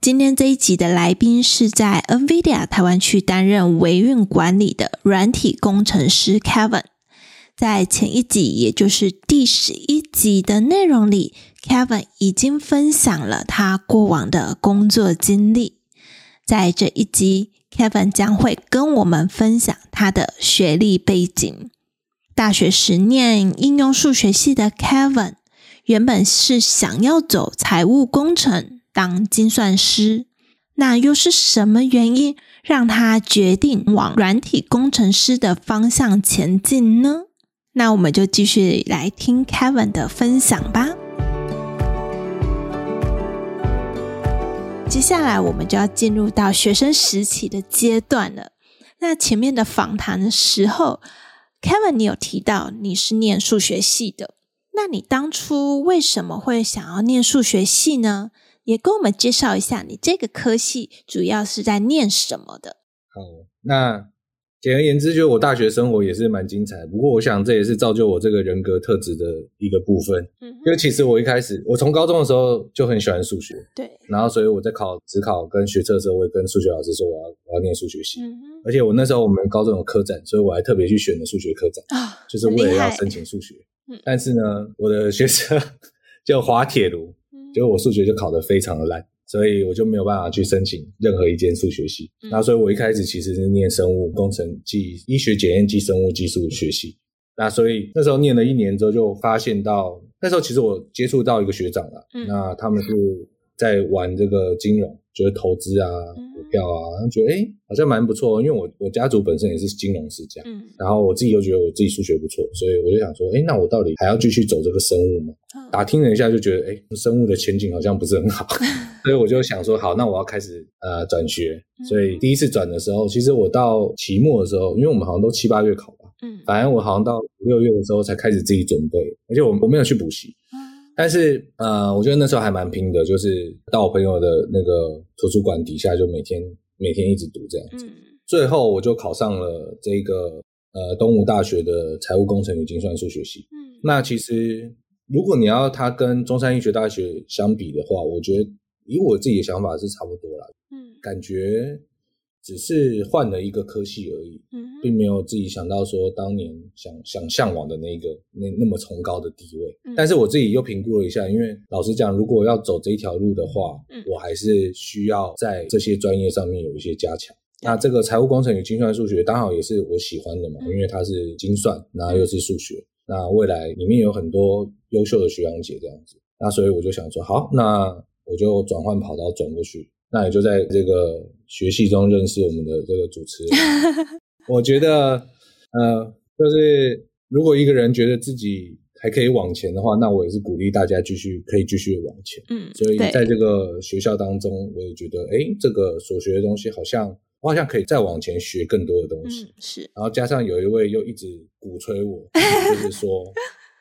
今天这一集的来宾是在 NVIDIA 台湾区担任维运管理的软体工程师 Kevin。在前一集，也就是第十一集的内容里，Kevin 已经分享了他过往的工作经历。在这一集，Kevin 将会跟我们分享他的学历背景。大学时念应用数学系的 Kevin，原本是想要走财务工程。当精算师，那又是什么原因让他决定往软体工程师的方向前进呢？那我们就继续来听 Kevin 的分享吧。接下来我们就要进入到学生时期的阶段了。那前面的访谈的时候，Kevin 你有提到你是念数学系的，那你当初为什么会想要念数学系呢？也跟我们介绍一下，你这个科系主要是在念什么的？好，那简而言之，就是我大学生活也是蛮精彩。不过，我想这也是造就我这个人格特质的一个部分。嗯，因为其实我一开始，我从高中的时候就很喜欢数学。对。然后，所以我在考职考跟学测的时候，我也跟数学老师说我要我要念数学系。嗯哼。而且我那时候我们高中有科展，所以我还特别去选了数学科展啊，就是为了要申请数学。嗯。但是呢，我的学生 叫滑铁卢。结果我数学就考得非常的烂，所以我就没有办法去申请任何一间数学系。嗯、那所以我一开始其实是念生物工程暨医学检验暨生物技术学系。那所以那时候念了一年之后，就发现到那时候其实我接触到一个学长了，嗯、那他们是在玩这个金融，就是投资啊。股票啊，觉得哎、欸，好像蛮不错，因为我我家族本身也是金融世家，嗯，然后我自己又觉得我自己数学不错，所以我就想说，哎、欸，那我到底还要继续走这个生物吗？嗯、打听了一下，就觉得哎、欸，生物的前景好像不是很好，所以我就想说，好，那我要开始呃转学。所以第一次转的时候，其实我到期末的时候，因为我们好像都七八月考吧，嗯，反正我好像到五六月的时候才开始自己准备，而且我我没有去补习。但是，呃，我觉得那时候还蛮拼的，就是到我朋友的那个图书馆底下，就每天每天一直读这样子。嗯、最后，我就考上了这个呃东吴大学的财务工程与精算数学系。嗯，那其实如果你要它跟中山医学大学相比的话，我觉得以我自己的想法是差不多啦。嗯，感觉。只是换了一个科系而已，嗯、并没有自己想到说当年想想向往的那个那那么崇高的地位。嗯、但是我自己又评估了一下，因为老实讲，如果要走这一条路的话，嗯、我还是需要在这些专业上面有一些加强。嗯、那这个财务工程与精算数学刚好也是我喜欢的嘛，嗯、因为它是精算，然后又是数学，嗯、那未来里面有很多优秀的学长姐这样子。那所以我就想说，好，那我就转换跑道转过去。那也就在这个学习中认识我们的这个主持人。我觉得，呃，就是如果一个人觉得自己还可以往前的话，那我也是鼓励大家继续可以继续往前。嗯，所以在这个学校当中，我也觉得，哎，这个所学的东西好像我好像可以再往前学更多的东西。嗯，是。然后加上有一位又一直鼓吹我，就是说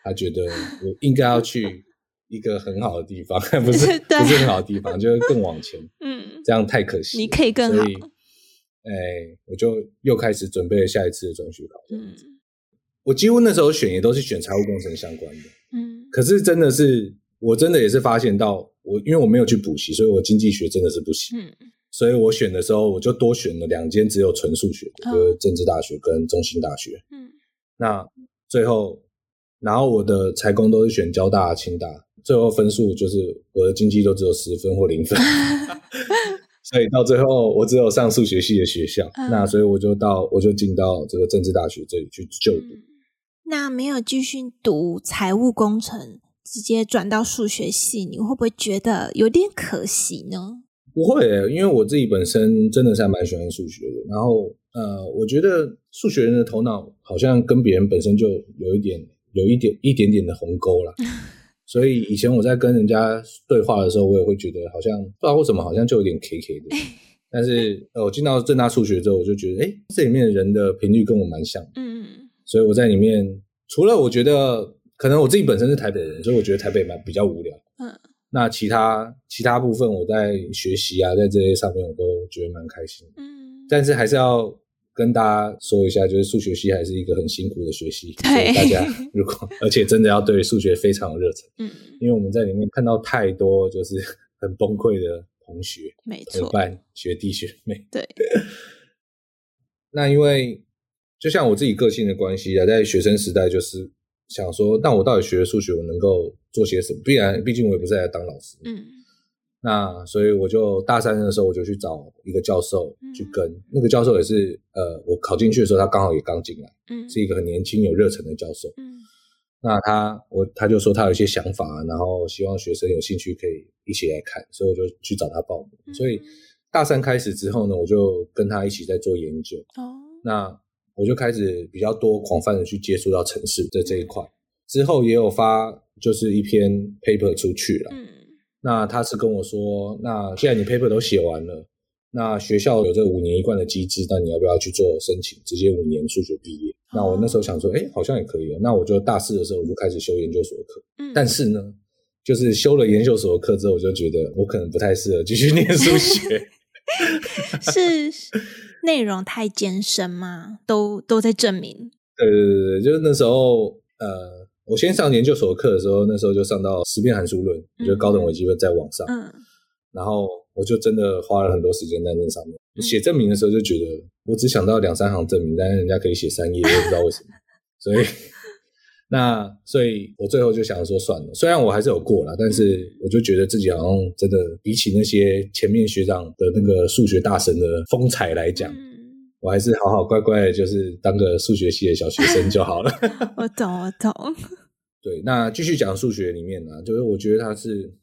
他觉得我应该要去。一个很好的地方，不是 不是很好的地方，就是更往前。嗯，这样太可惜。你可以更好。哎，我就又开始准备了下一次的中学考。嗯，我几乎那时候选也都是选财务工程相关的。嗯，可是真的是，我真的也是发现到，我因为我没有去补习，所以我经济学真的是不行。嗯，所以我选的时候，我就多选了两间只有纯数学的，就是政治大学跟中兴大学。嗯，那最后，然后我的财工都是选交大、清大。最后分数就是我的经济都只有十分或零分，所以到最后我只有上数学系的学校，嗯、那所以我就到我就进到这个政治大学这里去就读。嗯、那没有继续读财务工程，直接转到数学系，你会不会觉得有点可惜呢？不会、欸，因为我自己本身真的是还蛮喜欢数学的。然后呃，我觉得数学人的头脑好像跟别人本身就有一点有一点一点点的鸿沟啦。所以以前我在跟人家对话的时候，我也会觉得好像不知道为什么，好像就有点 K K 的。但是呃，我进到正大数学之后，我就觉得，哎，这里面的人的频率跟我蛮像的。嗯嗯。所以我在里面，除了我觉得可能我自己本身是台北人，所以我觉得台北蛮比较无聊。嗯。那其他其他部分，我在学习啊，在这些上面，我都觉得蛮开心。嗯。但是还是要跟大家说一下，就是数学系还是一个很辛苦的学习。对。大家如果而且真的要对数学非常有热忱。嗯。因为我们在里面看到太多就是很崩溃的同学，没错，伙伴、学弟学妹。对。那因为。就像我自己个性的关系啊，在学生时代就是想说，那我到底学了数学，我能够做些什么？必然，毕竟我也不是来当老师。嗯。那所以我就大三的时候，我就去找一个教授去跟、嗯、那个教授，也是呃，我考进去的时候，他刚好也刚进来，嗯，是一个很年轻有热忱的教授。嗯。那他我他就说他有一些想法，然后希望学生有兴趣可以一起来看，所以我就去找他报名。嗯、所以大三开始之后呢，我就跟他一起在做研究。哦。那。我就开始比较多广泛的去接触到城市的这一块，之后也有发就是一篇 paper 出去了。嗯，那他是跟我说，那既然你 paper 都写完了，那学校有这五年一贯的机制，那你要不要去做申请，直接五年数学毕业？那我那时候想说，哎，好像也可以。那我就大四的时候我就开始修研究所的课。嗯，但是呢，就是修了研究所的课之后，我就觉得我可能不太适合继续念数学。是。内容太艰深吗？都都在证明。对对对对，就是那时候，呃，我先上研究所课的时候，那时候就上到十变函数论，嗯、就高等微积分在网上。嗯。然后我就真的花了很多时间在那上面。写、嗯、证明的时候就觉得，我只想到两三行证明，但是人家可以写三页，我不知道为什么。所以。那所以，我最后就想说算了。虽然我还是有过了，但是我就觉得自己好像真的比起那些前面学长的那个数学大神的风采来讲，嗯、我还是好好乖乖的，就是当个数学系的小学生就好了。我懂，我懂。对，那继续讲数学里面呢，就是我觉得他是，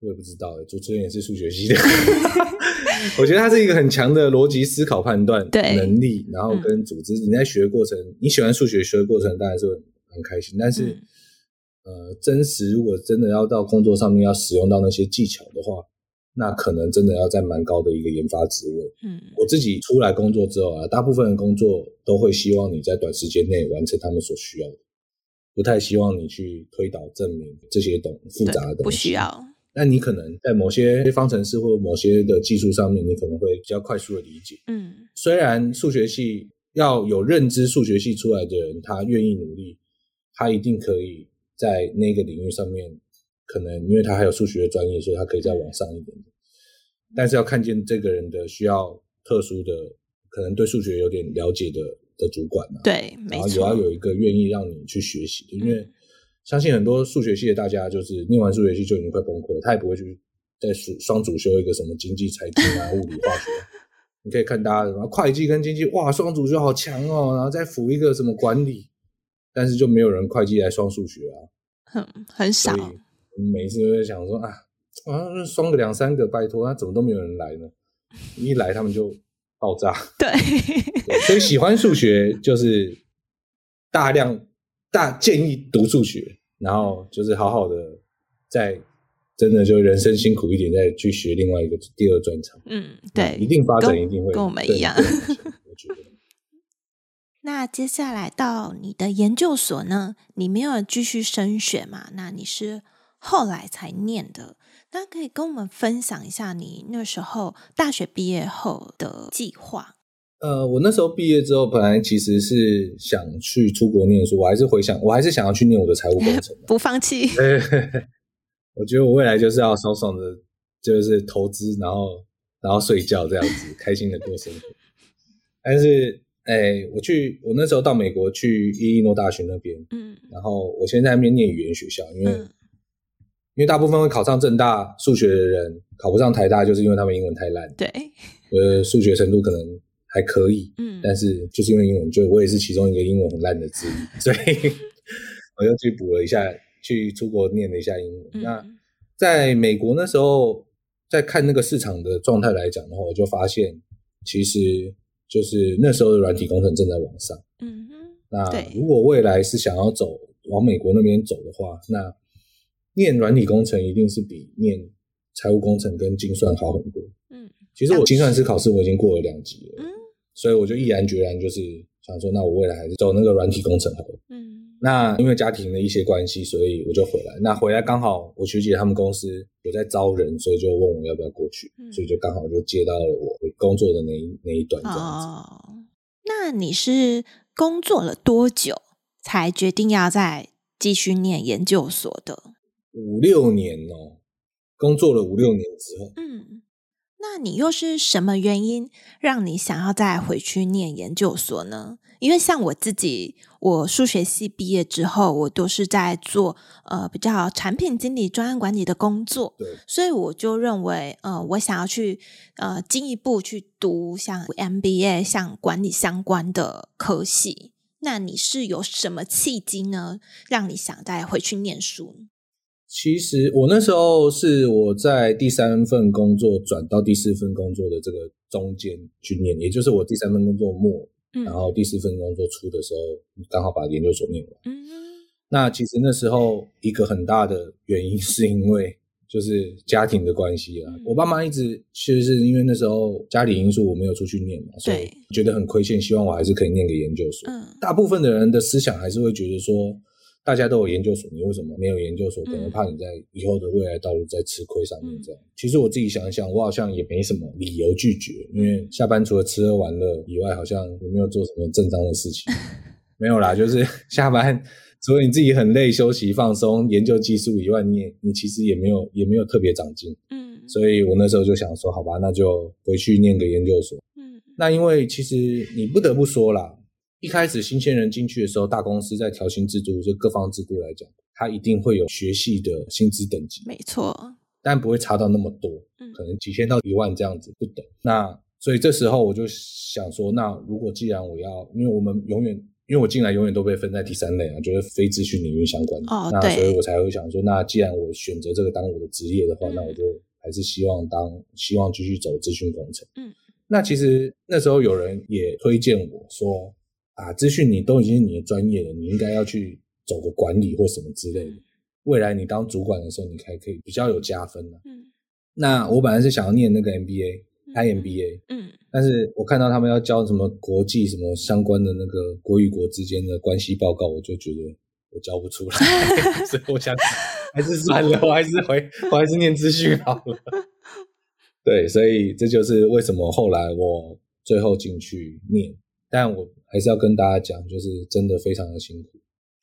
我也不知道，主持人也是数学系的。我觉得他是一个很强的逻辑思考判断能力，然后跟组织。你在学过程，你喜欢数学学的过程，当然是会。很开心，但是，嗯、呃，真实如果真的要到工作上面要使用到那些技巧的话，那可能真的要在蛮高的一个研发职位。嗯，我自己出来工作之后啊，大部分的工作都会希望你在短时间内完成他们所需要的，不太希望你去推导证明这些懂复杂的东西。不需要。但你可能在某些方程式或某些的技术上面，你可能会比较快速的理解。嗯，虽然数学系要有认知数学系出来的人，他愿意努力。他一定可以在那个领域上面，可能因为他还有数学的专业，所以他可以再往上一点点。但是要看见这个人的需要特殊的，可能对数学有点了解的的主管嘛。对，然后也要有一个愿意让你去学习的，因为相信很多数学系的大家，就是念完数学系就已经快崩溃了，他也不会去再双主修一个什么经济、财经啊、物理、化学。你可以看大家什么会计跟经济，哇，双主修好强哦，然后再辅一个什么管理。但是就没有人会计来双数学啊，很很少。每次都在想说啊，啊，双个两三个，拜托，那怎么都没有人来呢？一来他们就爆炸。对，对，所以喜欢数学就是大量大建议读数学，然后就是好好的在真的就人生辛苦一点，再去学另外一个第二专长。嗯，对，一定发展，一定会跟我们一样。我觉得。那接下来到你的研究所呢？你没有继续升学嘛？那你是后来才念的。那可以跟我们分享一下你那时候大学毕业后的计划？呃，我那时候毕业之后，本来其实是想去出国念书，我还是回想，我还是想要去念我的财务工程，不放弃。我觉得我未来就是要爽爽的，就是投资，然后然后睡觉这样子，开心的过生活。但是。哎、欸，我去，我那时候到美国去伊利诺大学那边，嗯，然后我现在在那边念语言学校，因为、嗯、因为大部分会考上正大数学的人考不上台大，就是因为他们英文太烂，对，呃，数学程度可能还可以，嗯，但是就是因为英文，就我也是其中一个英文很烂的之一，所以 我又去补了一下，去出国念了一下英文。嗯、那在美国那时候，在看那个市场的状态来讲的话，我就发现其实。就是那时候的软体工程正在往上，嗯哼，那如果未来是想要走往美国那边走的话，那念软体工程一定是比念财务工程跟精算好很多，嗯，其实我精算师考试我已经过了两级了，嗯，所以我就毅然决然就是想说，那我未来还是走那个软体工程好了，嗯。那因为家庭的一些关系，所以我就回来。那回来刚好我学姐他们公司有在招人，所以就问我要不要过去，嗯、所以就刚好就接到了我工作的那一那一段这样子。哦，那你是工作了多久才决定要再继续念研究所的？五六年哦，工作了五六年之后。嗯，那你又是什么原因让你想要再回去念研究所呢？因为像我自己，我数学系毕业之后，我都是在做呃比较产品经理、专案管理的工作，对，所以我就认为，呃，我想要去呃进一步去读像 MBA、像管理相关的科系。那你是有什么契机呢，让你想再回去念书？其实我那时候是我在第三份工作转到第四份工作的这个中间去念，也就是我第三份工作末。然后第四份工作初的时候，刚好把研究所念完。嗯，那其实那时候一个很大的原因是因为就是家庭的关系啊。我爸妈一直其实是因为那时候家里因素我没有出去念嘛，所以觉得很亏欠，希望我还是可以念个研究所。嗯，大部分的人的思想还是会觉得说。大家都有研究所，你为什么没有研究所？可能怕你在以后的未来道路在吃亏上面这样。嗯、其实我自己想一想，我好像也没什么理由拒绝，因为下班除了吃喝玩乐以外，好像也没有做什么正当的事情。没有啦，就是 下班除了你自己很累、休息放松、研究技术以外，你也你其实也没有也没有特别长进。嗯，所以我那时候就想说，好吧，那就回去念个研究所。嗯，那因为其实你不得不说啦。一开始新鲜人进去的时候，大公司在调薪制度，就各方制度来讲，它一定会有学系的薪资等级，没错，但不会差到那么多，嗯，可能几千到一万这样子不等。那所以这时候我就想说，那如果既然我要，因为我们永远，因为我进来永远都被分在第三类啊，就是非资讯领域相关的，哦，那所以我才会想说，那既然我选择这个当我的职业的话，嗯，那我就还是希望当，希望继续走资讯工程。嗯，那其实那时候有人也推荐我说。啊，资讯你都已经是你的专业了，你应该要去走个管理或什么之类的。未来你当主管的时候，你还可以比较有加分的。嗯，那我本来是想要念那个 MBA，IMBA，嗯，但是我看到他们要教什么国际什么相关的那个国与国之间的关系报告，我就觉得我教不出来，所以我想还是算了，我还是回，我还是念资讯好了。对，所以这就是为什么后来我最后进去念。但我还是要跟大家讲，就是真的非常的辛苦。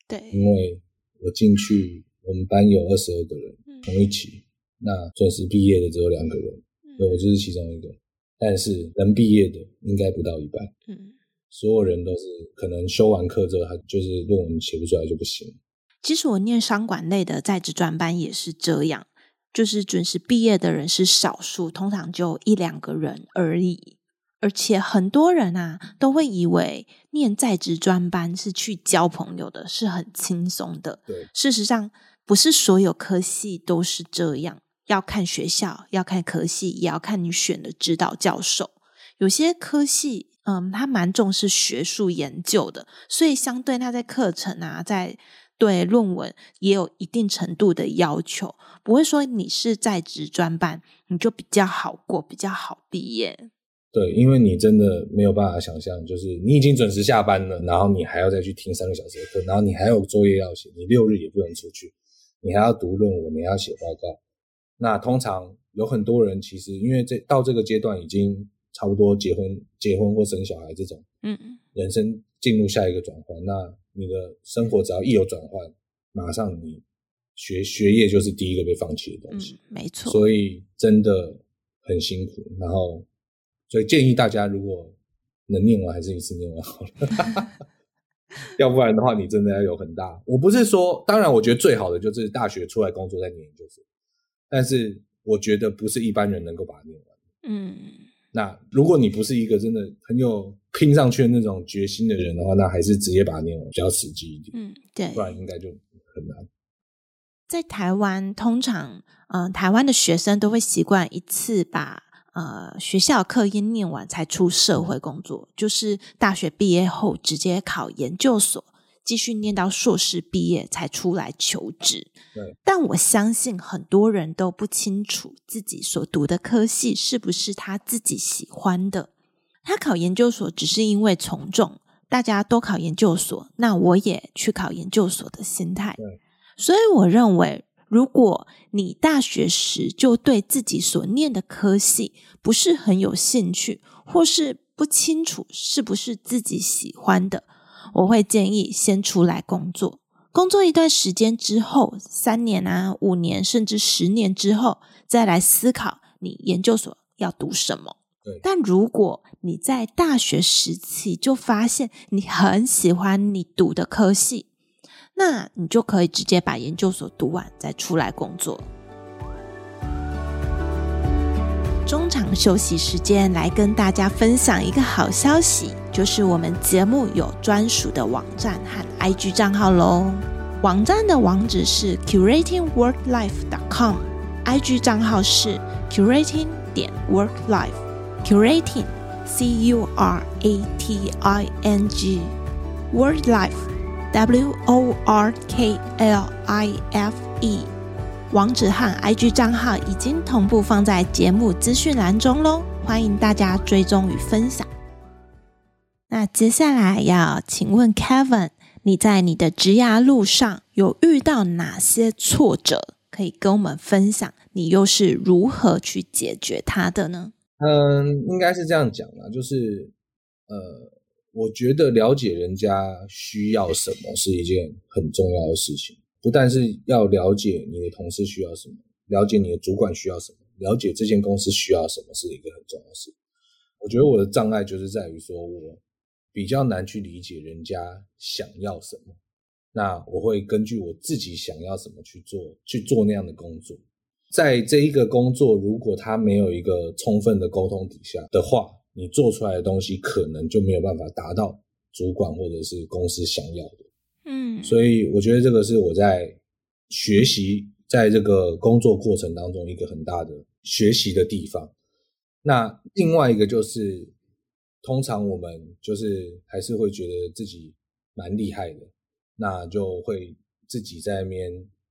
对，因为我进去，我们班有二十二个人，嗯、同一起，那准时毕业的只有两个人，嗯、对，我就是其中一个。但是能毕业的应该不到一半，嗯，所有人都是可能修完课之后，他就是论文写不出来就不行。其实我念商管类的在职专班也是这样，就是准时毕业的人是少数，通常就一两个人而已。而且很多人啊都会以为念在职专班是去交朋友的，是很轻松的。对，事实上不是所有科系都是这样，要看学校，要看科系，也要看你选的指导教授。有些科系，嗯，他蛮重视学术研究的，所以相对他在课程啊，在对论文也有一定程度的要求，不会说你是在职专班你就比较好过，比较好毕业。对，因为你真的没有办法想象，就是你已经准时下班了，然后你还要再去听三个小时的课，然后你还有作业要写，你六日也不能出去，你还要读论文，你还要写报告。那通常有很多人其实因为这到这个阶段已经差不多结婚、结婚或生小孩这种，嗯嗯，人生进入下一个转换，那你的生活只要一有转换，马上你学学业就是第一个被放弃的东西，嗯，没错。所以真的很辛苦，然后。所以建议大家，如果能念完，还是一次念完好了。要不然的话，你真的要有很大。我不是说，当然，我觉得最好的就是大学出来工作再念研究所。但是，我觉得不是一般人能够把它念完。嗯。那如果你不是一个真的很有拼上去的那种决心的人的话，那还是直接把它念完比较实际一点。嗯，对。不然应该就很难。在台湾，通常，嗯、呃，台湾的学生都会习惯一次把。呃，学校课业念完才出社会工作，就是大学毕业后直接考研究所，继续念到硕士毕业才出来求职。对，但我相信很多人都不清楚自己所读的科系是不是他自己喜欢的。他考研究所只是因为从众，大家都考研究所，那我也去考研究所的心态。对，所以我认为，如果你大学时就对自己所念的科系不是很有兴趣，或是不清楚是不是自己喜欢的，我会建议先出来工作，工作一段时间之后，三年啊、五年甚至十年之后，再来思考你研究所要读什么。对。但如果你在大学时期就发现你很喜欢你读的科系，那你就可以直接把研究所读完再出来工作。中场休息时间，来跟大家分享一个好消息，就是我们节目有专属的网站和 IG 账号喽。网站的网址是 curatingworklife.com，IG 账号是 curating 点 worklife，curating c u r a t i n g worklife w o r k l i f e。网址和 IG 账号已经同步放在节目资讯栏中喽，欢迎大家追踪与分享。那接下来要请问 Kevin，你在你的职涯路上有遇到哪些挫折？可以跟我们分享，你又是如何去解决它的呢？嗯，应该是这样讲啦，就是呃，我觉得了解人家需要什么是一件很重要的事情。不但是要了解你的同事需要什么，了解你的主管需要什么，了解这间公司需要什么是一个很重要的事。我觉得我的障碍就是在于说，我比较难去理解人家想要什么。那我会根据我自己想要什么去做，去做那样的工作。在这一个工作，如果他没有一个充分的沟通底下的话，你做出来的东西可能就没有办法达到主管或者是公司想要的。嗯，所以我觉得这个是我在学习，在这个工作过程当中一个很大的学习的地方。那另外一个就是，通常我们就是还是会觉得自己蛮厉害的，那就会自己在那边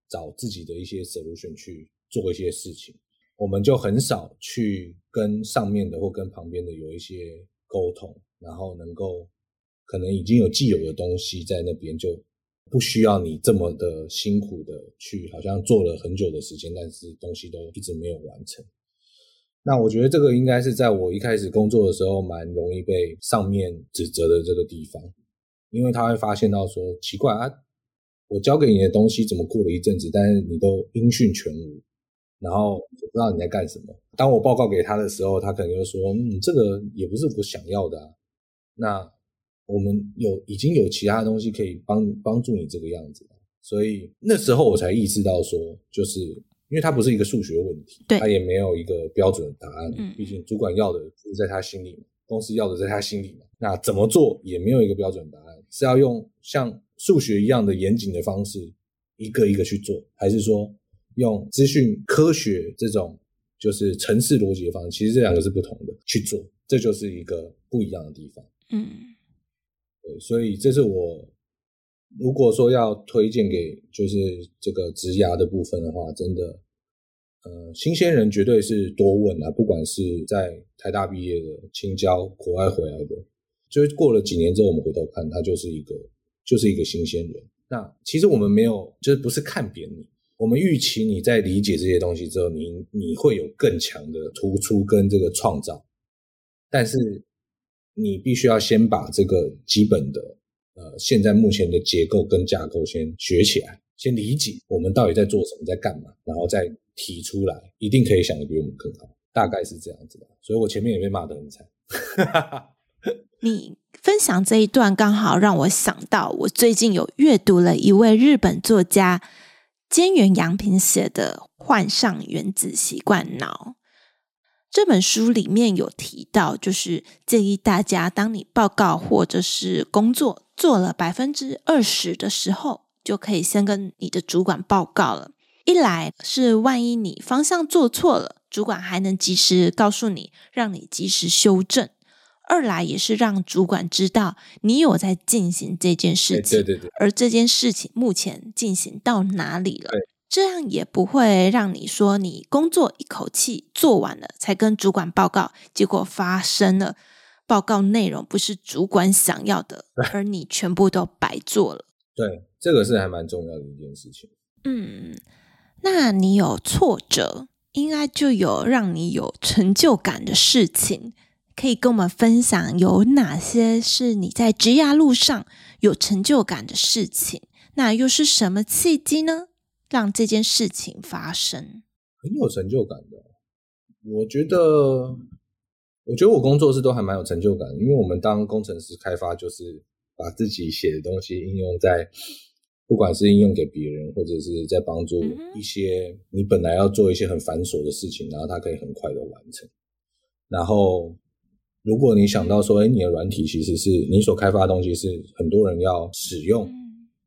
找自己的一些 solution 去做一些事情，我们就很少去跟上面的或跟旁边的有一些沟通，然后能够。可能已经有既有的东西在那边，就不需要你这么的辛苦的去，好像做了很久的时间，但是东西都一直没有完成。那我觉得这个应该是在我一开始工作的时候，蛮容易被上面指责的这个地方，因为他会发现到说，奇怪啊，我交给你的东西怎么过了一阵子，但是你都音讯全无，然后我不知道你在干什么。当我报告给他的时候，他可能就说，嗯，这个也不是我想要的啊，那。我们有已经有其他东西可以帮帮助你这个样子，所以那时候我才意识到说，就是因为它不是一个数学问题，对，它也没有一个标准的答案。嗯，毕竟主管要的是在他心里嘛，公司要的在他心里嘛，那怎么做也没有一个标准答案，是要用像数学一样的严谨的方式一个一个去做，还是说用资讯科学这种就是程式逻辑的方式？其实这两个是不同的去做，这就是一个不一样的地方。嗯。所以这是我如果说要推荐给就是这个职涯的部分的话，真的，呃，新鲜人绝对是多问啊，不管是在台大毕业的、青交、国外回来的，就是过了几年之后，我们回头看，他就是一个就是一个新鲜人。那其实我们没有，就是不是看扁你，我们预期你在理解这些东西之后，你你会有更强的突出跟这个创造，但是。你必须要先把这个基本的，呃，现在目前的结构跟架构先学起来，先理解我们到底在做什么，在干嘛，然后再提出来，一定可以想得比我们更好，大概是这样子的。所以我前面也被骂得很惨。你分享这一段刚好让我想到，我最近有阅读了一位日本作家菅原洋平写的《患上原子习惯脑》。这本书里面有提到，就是建议大家，当你报告或者是工作做了百分之二十的时候，就可以先跟你的主管报告了。一来是万一你方向做错了，主管还能及时告诉你，让你及时修正；二来也是让主管知道你有在进行这件事情，对对对，而这件事情目前进行到哪里了？这样也不会让你说你工作一口气做完了才跟主管报告，结果发生了报告内容不是主管想要的，而你全部都白做了。对，这个是还蛮重要的一件事情。嗯，那你有挫折，应该就有让你有成就感的事情，可以跟我们分享有哪些是你在职涯路上有成就感的事情？那又是什么契机呢？让这件事情发生？很有成就感的。我觉得，我觉得我工作室都还蛮有成就感，因为我们当工程师开发，就是把自己写的东西应用在。不管是应用给别人，或者是在帮助一些你本来要做一些很繁琐的事情，然后它可以很快的完成。然后，如果你想到说，哎，你的软体其实是你所开发的东西是很多人要使用，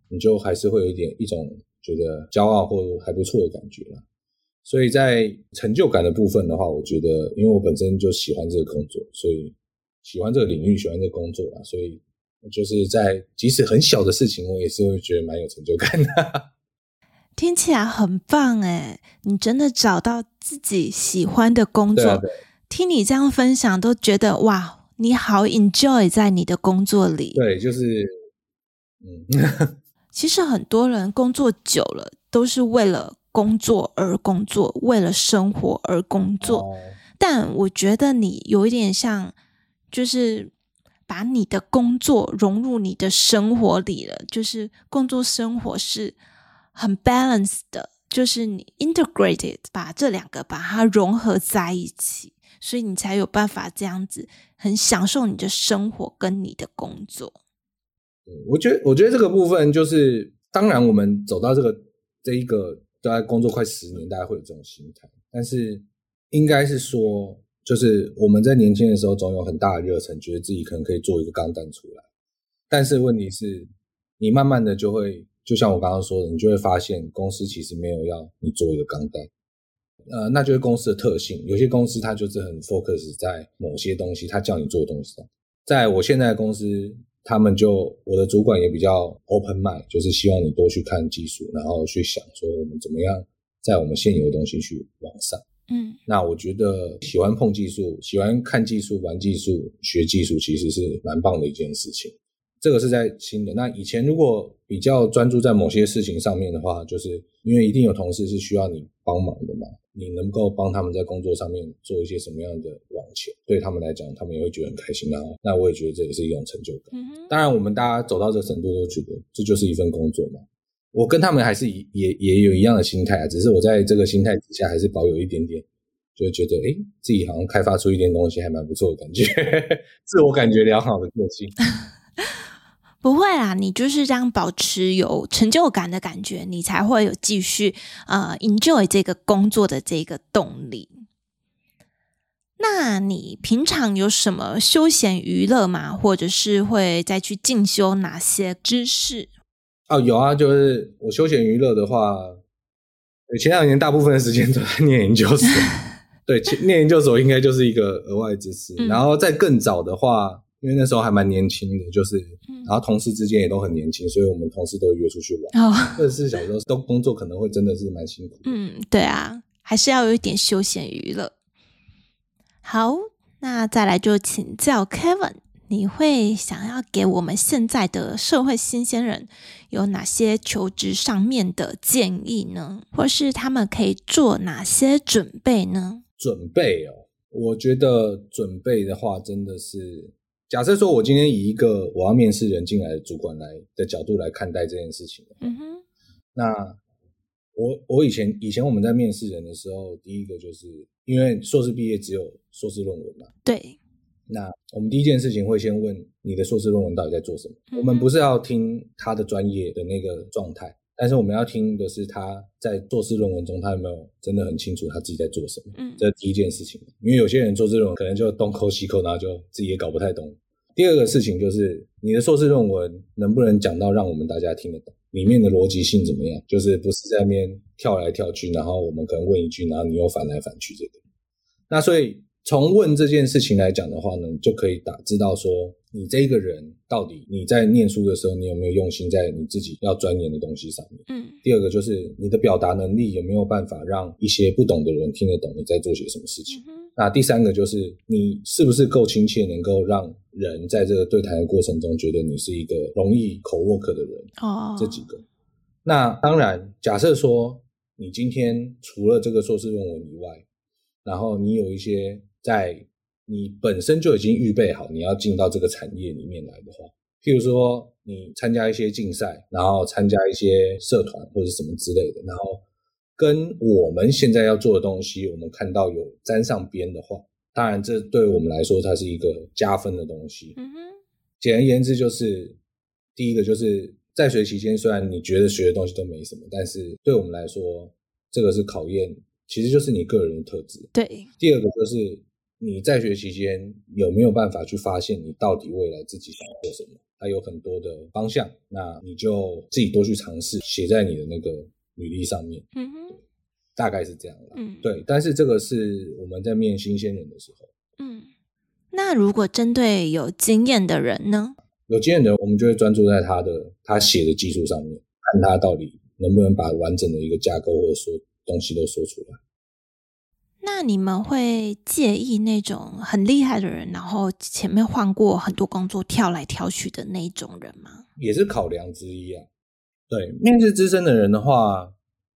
你就还是会有一点一种觉得骄傲或还不错的感觉啦。所以在成就感的部分的话，我觉得，因为我本身就喜欢这个工作，所以喜欢这个领域，喜欢这个工作啦，所以。就是在即使很小的事情，我也是会觉得蛮有成就感的。听起来很棒哎，你真的找到自己喜欢的工作。对啊，对。听你这样分享，都觉得哇，你好 enjoy 在你的工作里。对，就是，嗯。其实很多人工作久了，都是为了工作而工作，为了生活而工作。哦。但我觉得你有一点像，就是。把你的工作融入你的生活里了，就是工作生活是很 balanced 的，就是你 integrated 把这两个把它融合在一起，所以你才有办法这样子很享受你的生活跟你的工作。我觉得，我觉得这个部分就是，当然我们走到这个这一个大概工作快十年，大家会有这种心态，但是应该是说。就是我们在年轻的时候，总有很大的热忱，觉得自己可能可以做一个钢弹出来。但是问题是，你慢慢的就会，就像我刚刚说的，你就会发现公司其实没有要你做一个钢蛋。呃，那就是公司的特性。有些公司它就是很 focus 在某些东西，它叫你做的东西上。在我现在的公司，他们就我的主管也比较 open mind，就是希望你多去看技术，然后去想说我们怎么样在我们现有的东西去往上。嗯，那我觉得喜欢碰技术、喜欢看技术、玩技术、学技术，其实是蛮棒的一件事情。这个是在新的。那以前如果比较专注在某些事情上面的话，就是因为一定有同事是需要你帮忙的嘛，你能够帮他们在工作上面做一些什么样的往前，对他们来讲，他们也会觉得很开心啊。那我也觉得这也是一种成就感。嗯。当然，我们大家走到这个程度都觉得这就是一份工作嘛。我跟他们还是也也有一样的心态啊，只是我在这个心态底下还是保有一点点，就觉得诶自己好像开发出一点东西还蛮不错的感觉，自我感觉良好的个性。不会啦，你就是这样保持有成就感的感觉，你才会有继续呃 enjoy 这个工作的这个动力。那你平常有什么休闲娱乐吗？或者是会再去进修哪些知识？哦，有啊，就是我休闲娱乐的话，前两年大部分的时间都在念研究所。对，念研究所应该就是一个额外知识。嗯、然后在更早的话，因为那时候还蛮年轻的，就是，然后同事之间也都很年轻，所以我们同事都会约出去玩。哦，二十四小时都工作，可能会真的是蛮辛苦。嗯，对啊，还是要有一点休闲娱乐。好，那再来就请教 Kevin。你会想要给我们现在的社会新鲜人有哪些求职上面的建议呢？或是他们可以做哪些准备呢？准备哦，我觉得准备的话，真的是假设说我今天以一个我要面试人进来的主管来的角度来看待这件事情。嗯哼，那我我以前以前我们在面试人的时候，第一个就是因为硕士毕业只有硕士论文嘛，对。那我们第一件事情会先问你的硕士论文到底在做什么？嗯、我们不是要听他的专业的那个状态，但是我们要听的是他在硕士论文中他有没有真的很清楚他自己在做什么？嗯，这是第一件事情。因为有些人做这种可能就东抠西抠，然后就自己也搞不太懂。第二个事情就是你的硕士论文能不能讲到让我们大家听得懂，里面的逻辑性怎么样？就是不是在那边跳来跳去，然后我们可能问一句，然后你又反来反去这个。那所以。从问这件事情来讲的话呢，就可以打知道说，你这个人到底你在念书的时候，你有没有用心在你自己要钻研的东西上面？嗯。第二个就是你的表达能力有没有办法让一些不懂的人听得懂你在做些什么事情？嗯、那第三个就是你是不是够亲切，能够让人在这个对谈的过程中觉得你是一个容易口 work 的人？哦。这几个。那当然，假设说你今天除了这个硕士论文以外，然后你有一些。在你本身就已经预备好你要进到这个产业里面来的话，譬如说你参加一些竞赛，然后参加一些社团或者什么之类的，然后跟我们现在要做的东西，我们看到有沾上边的话，当然这对我们来说它是一个加分的东西。嗯哼。简而言之，就是第一个就是在学期间，虽然你觉得学的东西都没什么，但是对我们来说，这个是考验，其实就是你个人的特质。对。第二个就是。你在学期间有没有办法去发现你到底未来自己想做什么？它有很多的方向，那你就自己多去尝试，写在你的那个履历上面。嗯哼，大概是这样的。嗯，对。但是这个是我们在面新鲜人的时候。嗯，那如果针对有经验的人呢？有经验的人，我们就会专注在他的他写的技术上面，看他到底能不能把完整的一个架构或者说东西都说出来。那你们会介意那种很厉害的人，然后前面换过很多工作，跳来跳去的那种人吗？也是考量之一啊。对，面试资深的人的话，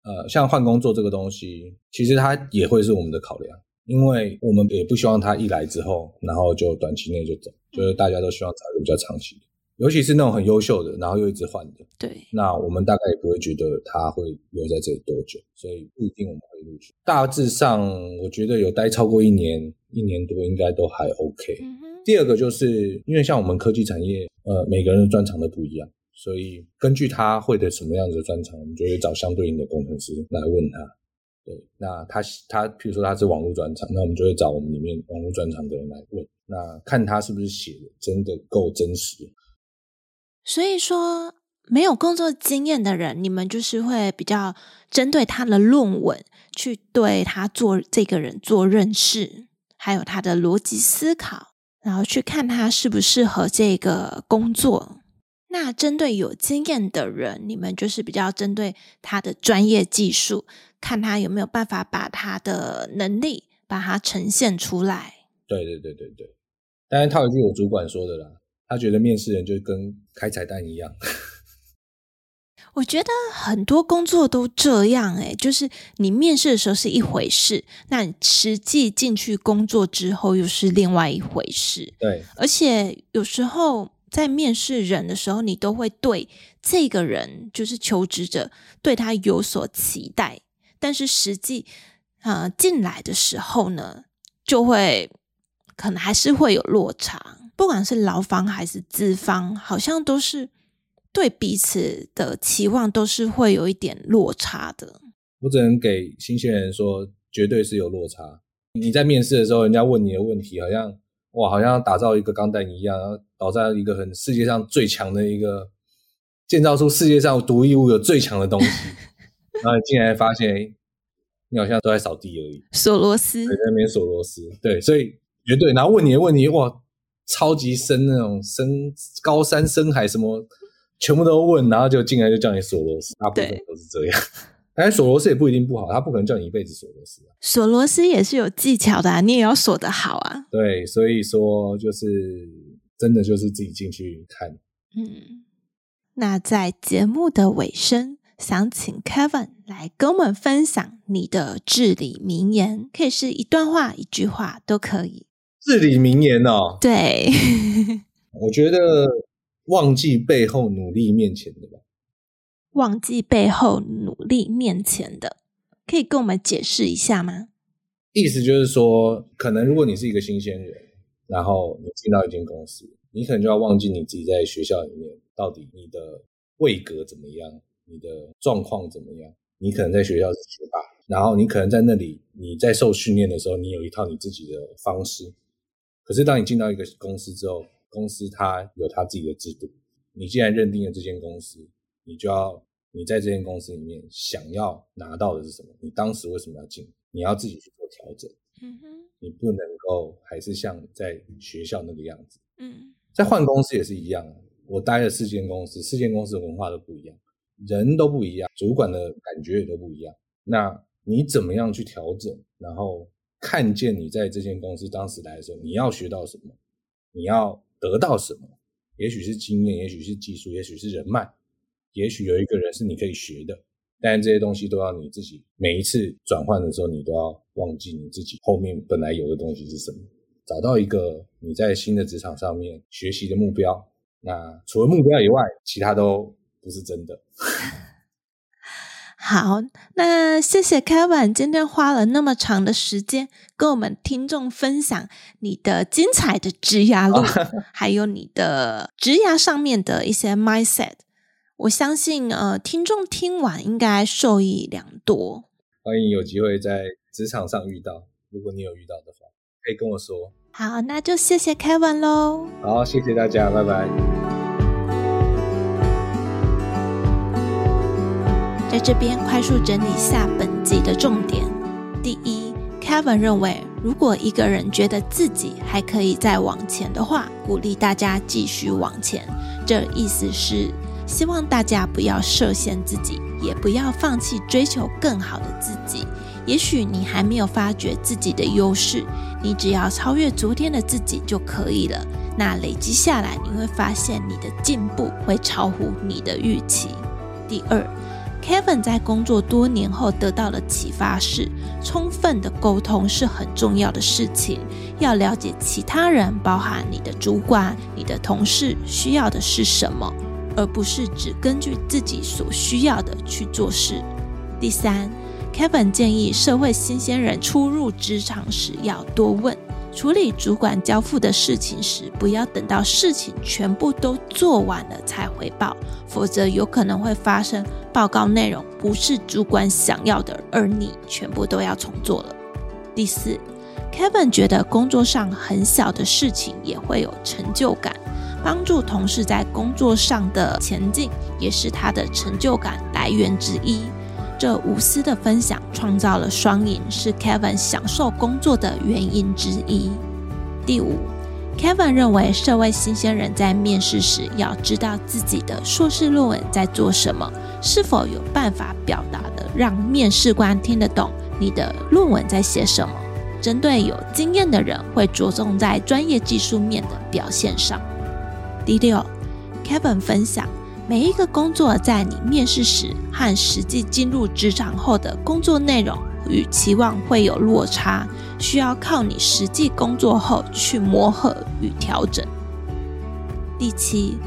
呃，像换工作这个东西，其实他也会是我们的考量，因为我们也不希望他一来之后，然后就短期内就走，就是大家都希望找一个比较长期的。尤其是那种很优秀的，然后又一直换的，对，那我们大概也不会觉得他会留在这里多久，所以不一定我们会录取。大致上，我觉得有待超过一年、一年多，应该都还 OK。嗯。第二个就是因为像我们科技产业，呃，每个人的专长都不一样，所以根据他会的什么样子的专长，我们就会找相对应的工程师来问他。对，那他他，譬如说他是网络专长，那我们就会找我们里面网络专长的人来问，那看他是不是写的真的够真实。所以说，没有工作经验的人，你们就是会比较针对他的论文去对他做这个人做认识，还有他的逻辑思考，然后去看他适不适合这个工作。那针对有经验的人，你们就是比较针对他的专业技术，看他有没有办法把他的能力把它呈现出来。对对对对对，当然套一句我主管说的啦。他觉得面试人就跟开彩蛋一样。我觉得很多工作都这样欸，就是你面试的时候是一回事，那你实际进去工作之后又是另外一回事。对，而且有时候在面试人的时候，你都会对这个人，就是求职者，对他有所期待，但是实际啊进来的时候呢，就会可能还是会有落差。不管是劳方还是资方，好像都是对彼此的期望都是会有一点落差的。我只能给新鲜人说，绝对是有落差。你在面试的时候，人家问你的问题，好像哇，好像打造一个钢弹一样，然后打造一个很世界上最强的一个，建造出世界上独一无二最强的东西，然后你进来发现，你好像都在扫地而已，锁螺丝，在那边锁螺丝。对，所以绝对，然后问你的问题，哇。超级深那种深高山深海什么，全部都问，然后就进来就叫你索罗斯，大部分都是这样。但是索罗斯也不一定不好，他不可能叫你一辈子索罗斯啊。索罗斯也是有技巧的啊，你也要锁得好啊。对，所以说就是真的就是自己进去看。嗯，那在节目的尾声，想请 Kevin 来跟我们分享你的至理名言，可以是一段话、一句话都可以。至理名言哦，对，我觉得忘记背后努力面前的吧。忘记背后努力面前的，可以跟我们解释一下吗？意思就是说，可能如果你是一个新鲜人，然后你进到一间公司，你可能就要忘记你自己在学校里面到底你的位格怎么样，你的状况怎么样。你可能在学校是学霸，然后你可能在那里你在受训练的时候，你有一套你自己的方式。可是，当你进到一个公司之后，公司它有它自己的制度。你既然认定了这间公司，你就要你在这间公司里面想要拿到的是什么？你当时为什么要进？你要自己去做调整。嗯哼，你不能够还是像在学校那个样子。嗯，在换公司也是一样。我待了四间公司，四间公司的文化都不一样，人都不一样，主管的感觉也都不一样。那你怎么样去调整？然后看见你在这间公司当时来的时候，你要学到什么？你要得到什么？也许是经验，也许是技术，也许是人脉，也许有一个人是你可以学的。但这些东西都要你自己每一次转换的时候，你都要忘记你自己后面本来有的东西是什么，找到一个你在新的职场上面学习的目标。那除了目标以外，其他都不是真的。好，那谢谢 Kevin 今天花了那么长的时间跟我们听众分享你的精彩的职涯路，还有你的职涯上面的一些 mindset。我相信，呃，听众听完应该受益良多。欢迎有机会在职场上遇到，如果你有遇到的话，可以跟我说。好，那就谢谢 Kevin 喽。好，谢谢大家，拜拜。在这边快速整理下本集的重点。第一，Kevin 认为，如果一个人觉得自己还可以再往前的话，鼓励大家继续往前。这意思是希望大家不要设限自己，也不要放弃追求更好的自己。也许你还没有发觉自己的优势，你只要超越昨天的自己就可以了。那累积下来，你会发现你的进步会超乎你的预期。第二，Kevin 在工作多年后得到的启发是：充分的沟通是很重要的事情。要了解其他人，包含你的主管、你的同事需要的是什么，而不是只根据自己所需要的去做事。第三。Kevin 建议社会新鲜人初入职场时要多问，处理主管交付的事情时，不要等到事情全部都做完了才回报，否则有可能会发生报告内容不是主管想要的，而你全部都要重做了。第四，Kevin 觉得工作上很小的事情也会有成就感，帮助同事在工作上的前进也是他的成就感来源之一。这无私的分享创造了双赢，是 Kevin 享受工作的原因之一。第五，Kevin 认为社会新鲜人在面试时要知道自己的硕士论文在做什么，是否有办法表达的让面试官听得懂你的论文在写什么。针对有经验的人，会着重在专业技术面的表现上。第六，Kevin 分享。每一个工作在你面试时和实际进入职场后的工作内容与期望会有落差，需要靠你实际工作后去磨合与调整。第七，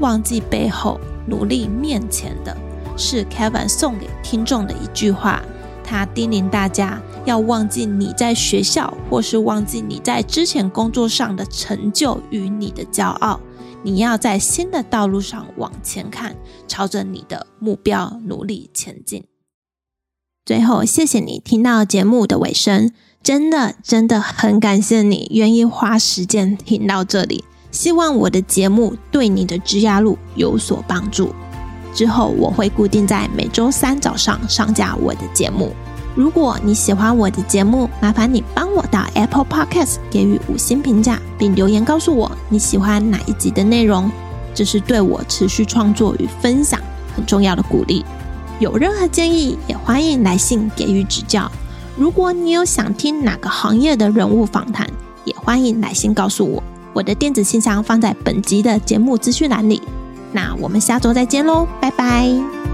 忘记背后，努力面前的，是 Kevin 送给听众的一句话。他叮咛大家要忘记你在学校，或是忘记你在之前工作上的成就与你的骄傲。你要在新的道路上往前看，朝着你的目标努力前进。最后，谢谢你听到节目的尾声，真的真的很感谢你愿意花时间听到这里。希望我的节目对你的职涯路有所帮助。之后我会固定在每周三早上上架我的节目。如果你喜欢我的节目，麻烦你帮我到 Apple Podcast 给予五星评价，并留言告诉我你喜欢哪一集的内容，这是对我持续创作与分享很重要的鼓励。有任何建议，也欢迎来信给予指教。如果你有想听哪个行业的人物访谈，也欢迎来信告诉我。我的电子信箱放在本集的节目资讯栏里。那我们下周再见喽，拜拜。